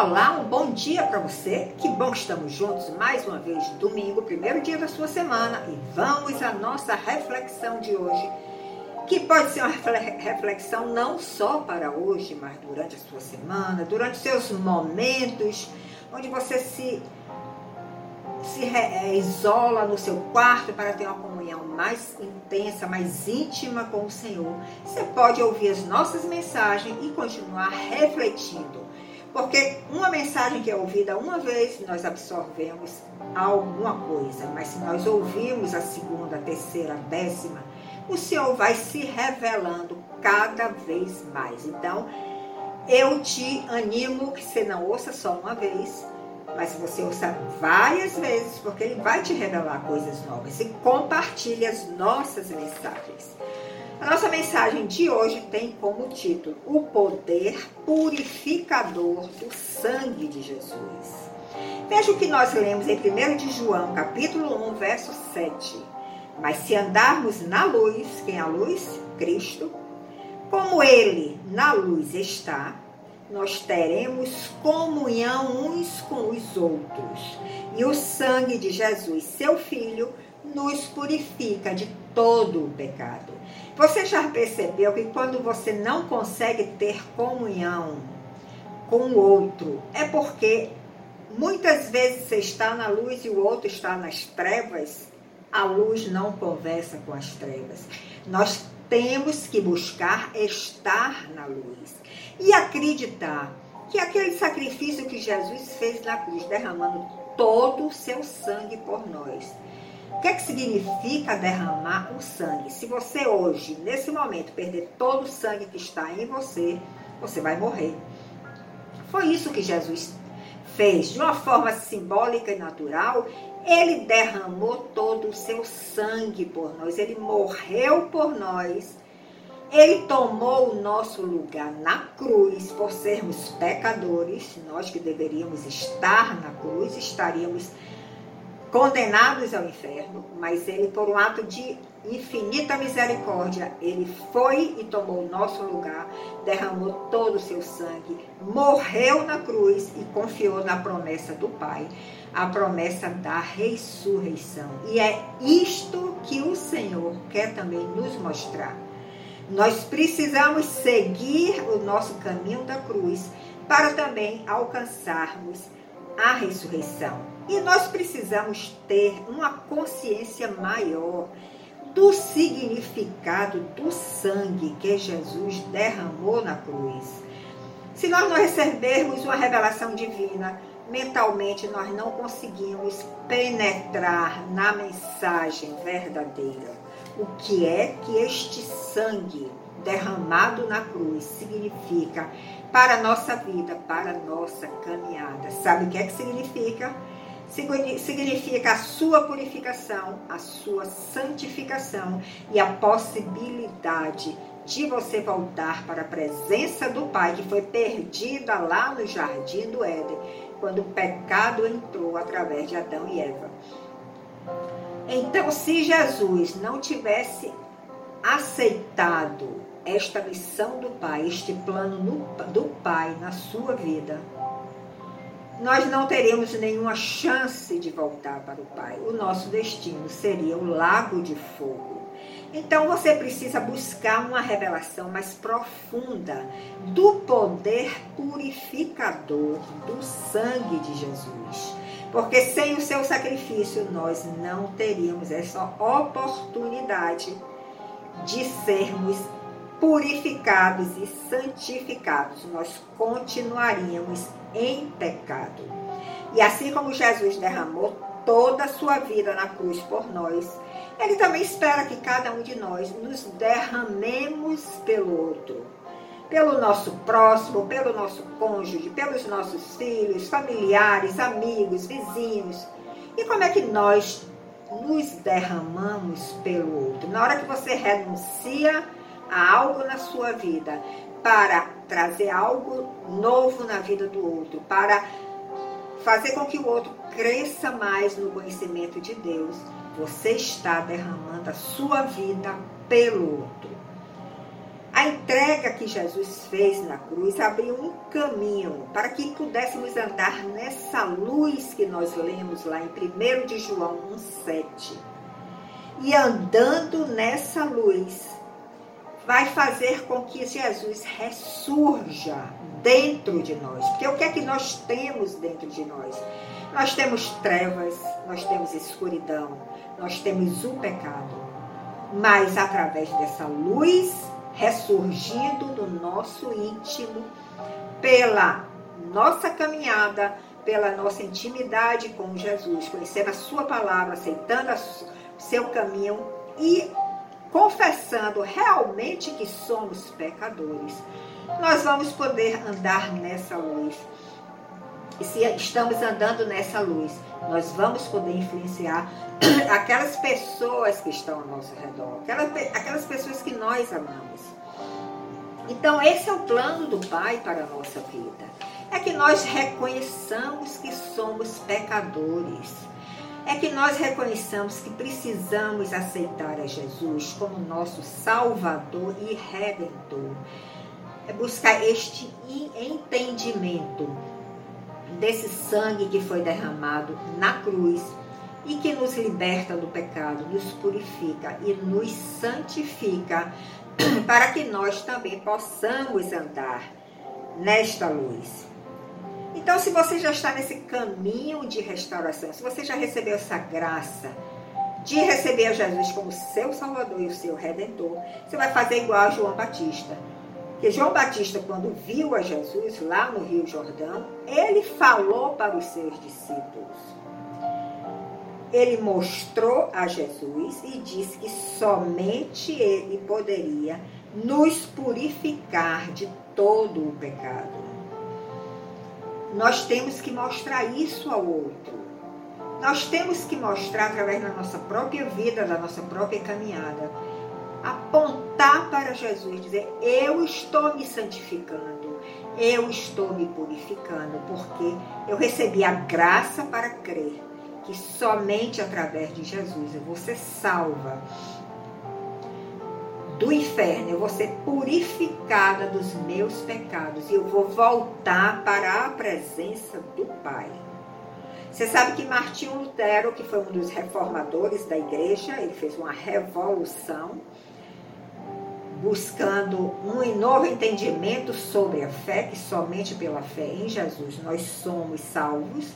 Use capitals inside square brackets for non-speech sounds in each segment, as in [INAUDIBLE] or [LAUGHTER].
Olá, um bom dia para você. Que bom que estamos juntos mais uma vez, domingo, primeiro dia da sua semana, e vamos à nossa reflexão de hoje, que pode ser uma reflexão não só para hoje, mas durante a sua semana, durante seus momentos, onde você se se é, isola no seu quarto para ter uma comunhão mais intensa, mais íntima com o Senhor. Você pode ouvir as nossas mensagens e continuar refletindo porque uma mensagem que é ouvida uma vez, nós absorvemos alguma coisa, mas se nós ouvirmos a segunda, a terceira, a décima, o Senhor vai se revelando cada vez mais. Então, eu te animo que você não ouça só uma vez, mas você ouça várias vezes, porque Ele vai te revelar coisas novas e compartilhe as nossas mensagens. A nossa mensagem de hoje tem como título O Poder Purificador do Sangue de Jesus. Veja o que nós lemos em 1 de João, capítulo 1, verso 7. Mas se andarmos na luz, quem é a luz? Cristo. Como Ele na luz está, nós teremos comunhão uns com os outros. E o sangue de Jesus, seu Filho, nos purifica de todo o pecado. Você já percebeu que quando você não consegue ter comunhão com o outro, é porque muitas vezes você está na luz e o outro está nas trevas? A luz não conversa com as trevas. Nós temos que buscar estar na luz e acreditar que aquele sacrifício que Jesus fez na cruz, derramando todo o seu sangue por nós, o que, é que significa derramar o sangue? Se você hoje, nesse momento, perder todo o sangue que está em você, você vai morrer. Foi isso que Jesus fez. De uma forma simbólica e natural, ele derramou todo o seu sangue por nós. Ele morreu por nós. Ele tomou o nosso lugar na cruz por sermos pecadores. Nós que deveríamos estar na cruz, estaríamos condenados ao inferno, mas ele, por um ato de infinita misericórdia, ele foi e tomou o nosso lugar, derramou todo o seu sangue, morreu na cruz e confiou na promessa do Pai, a promessa da ressurreição. E é isto que o Senhor quer também nos mostrar. Nós precisamos seguir o nosso caminho da cruz para também alcançarmos a ressurreição. E nós precisamos ter uma consciência maior do significado do sangue que Jesus derramou na cruz. Se nós não recebermos uma revelação divina, mentalmente nós não conseguimos penetrar na mensagem verdadeira. O que é que este sangue derramado na cruz significa para a nossa vida, para a nossa caminhada? Sabe o que é que significa? Significa a sua purificação, a sua santificação e a possibilidade de você voltar para a presença do Pai que foi perdida lá no jardim do Éden, quando o pecado entrou através de Adão e Eva. Então, se Jesus não tivesse aceitado esta missão do Pai, este plano do Pai na sua vida, nós não teríamos nenhuma chance de voltar para o Pai. O nosso destino seria o lago de fogo. Então você precisa buscar uma revelação mais profunda do poder purificador do sangue de Jesus. Porque sem o seu sacrifício nós não teríamos essa oportunidade de sermos purificados e santificados. Nós continuaríamos em pecado. E assim como Jesus derramou toda a sua vida na cruz por nós, ele também espera que cada um de nós nos derramemos pelo outro. Pelo nosso próximo, pelo nosso cônjuge, pelos nossos filhos, familiares, amigos, vizinhos. E como é que nós nos derramamos pelo outro? Na hora que você renuncia algo na sua vida para trazer algo novo na vida do outro, para fazer com que o outro cresça mais no conhecimento de Deus, você está derramando a sua vida pelo outro. A entrega que Jesus fez na cruz abriu um caminho para que pudéssemos andar nessa luz que nós lemos lá em 1 de João 1,7. E andando nessa luz, vai fazer com que Jesus ressurja dentro de nós. Porque o que é que nós temos dentro de nós? Nós temos trevas, nós temos escuridão, nós temos o pecado. Mas através dessa luz ressurgindo no nosso íntimo, pela nossa caminhada, pela nossa intimidade com Jesus, conhecendo a Sua palavra, aceitando o seu caminho e confessando realmente que somos pecadores, nós vamos poder andar nessa luz. E se estamos andando nessa luz, nós vamos poder influenciar [CLEARS THROAT] aquelas pessoas que estão ao nosso redor, aquelas, aquelas pessoas que nós amamos. Então, esse é o plano do Pai para a nossa vida. É que nós reconheçamos que somos pecadores. É que nós reconheçamos que precisamos aceitar a Jesus como nosso Salvador e Redentor. É buscar este entendimento desse sangue que foi derramado na cruz e que nos liberta do pecado, nos purifica e nos santifica [CLEARS THROAT] para que nós também possamos andar nesta luz. Então, se você já está nesse caminho de restauração, se você já recebeu essa graça de receber a Jesus como seu Salvador e o seu Redentor, você vai fazer igual a João Batista. Que João Batista, quando viu a Jesus lá no Rio Jordão, ele falou para os seus discípulos. Ele mostrou a Jesus e disse que somente ele poderia nos purificar de todo o pecado. Nós temos que mostrar isso ao outro. Nós temos que mostrar através da nossa própria vida, da nossa própria caminhada apontar para Jesus, dizer: Eu estou me santificando, eu estou me purificando, porque eu recebi a graça para crer que somente através de Jesus eu vou ser salva do inferno, eu vou ser purificada dos meus pecados e eu vou voltar para a presença do Pai. Você sabe que Martinho Lutero, que foi um dos reformadores da igreja, ele fez uma revolução buscando um novo entendimento sobre a fé, que somente pela fé em Jesus nós somos salvos.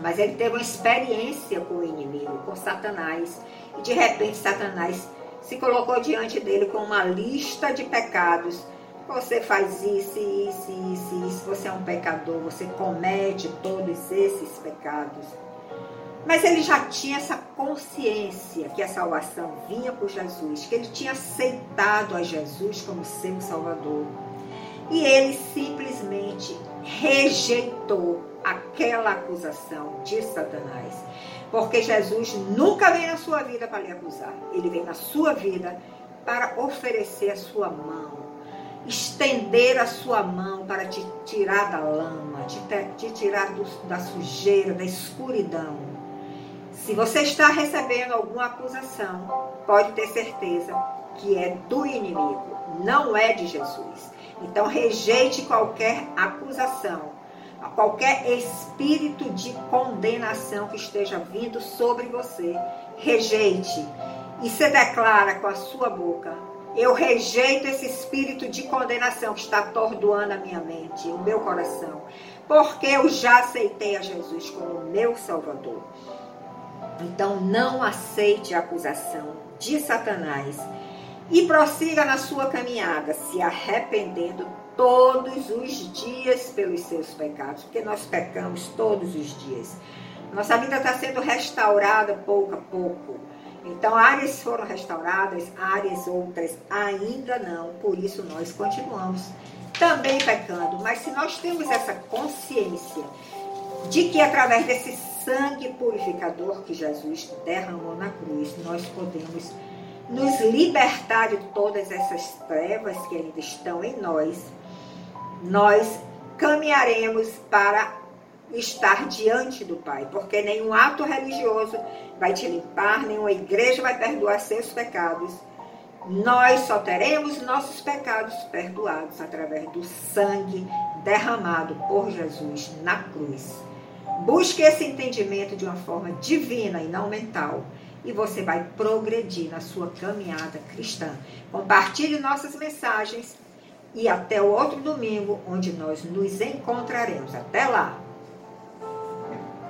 Mas ele teve uma experiência com o inimigo, com Satanás. E de repente Satanás se colocou diante dele com uma lista de pecados. Você faz isso, isso, isso, isso. Você é um pecador, você comete todos esses pecados. Mas ele já tinha essa consciência que a salvação vinha por Jesus, que ele tinha aceitado a Jesus como seu Salvador. E ele simplesmente rejeitou aquela acusação de Satanás. Porque Jesus nunca vem na sua vida para lhe acusar. Ele vem na sua vida para oferecer a sua mão, estender a sua mão para te tirar da lama, te, te tirar do, da sujeira, da escuridão se você está recebendo alguma acusação, pode ter certeza que é do inimigo, não é de Jesus. Então rejeite qualquer acusação, qualquer espírito de condenação que esteja vindo sobre você. Rejeite e se declara com a sua boca: eu rejeito esse espírito de condenação que está atordoando a minha mente, o meu coração, porque eu já aceitei a Jesus como meu Salvador. Então não aceite a acusação de Satanás e prossiga na sua caminhada, se arrependendo todos os dias pelos seus pecados, porque nós pecamos todos os dias. Nossa vida está sendo restaurada pouco a pouco. Então, áreas foram restauradas, áreas outras ainda não. Por isso, nós continuamos também pecando. Mas se nós temos essa consciência de que através desse sangue purificador que Jesus derramou na cruz, nós podemos nos libertar de todas essas trevas que ainda estão em nós. Nós caminharemos para estar diante do Pai, porque nenhum ato religioso vai te limpar, nenhuma igreja vai perdoar seus pecados. nós só teremos nossos pecados perdoados através do sangue derramado por Jesus na cruz. Busque esse entendimento de uma forma divina e não mental. E você vai progredir na sua caminhada cristã. Compartilhe nossas mensagens e até o outro domingo, onde nós nos encontraremos. Até lá!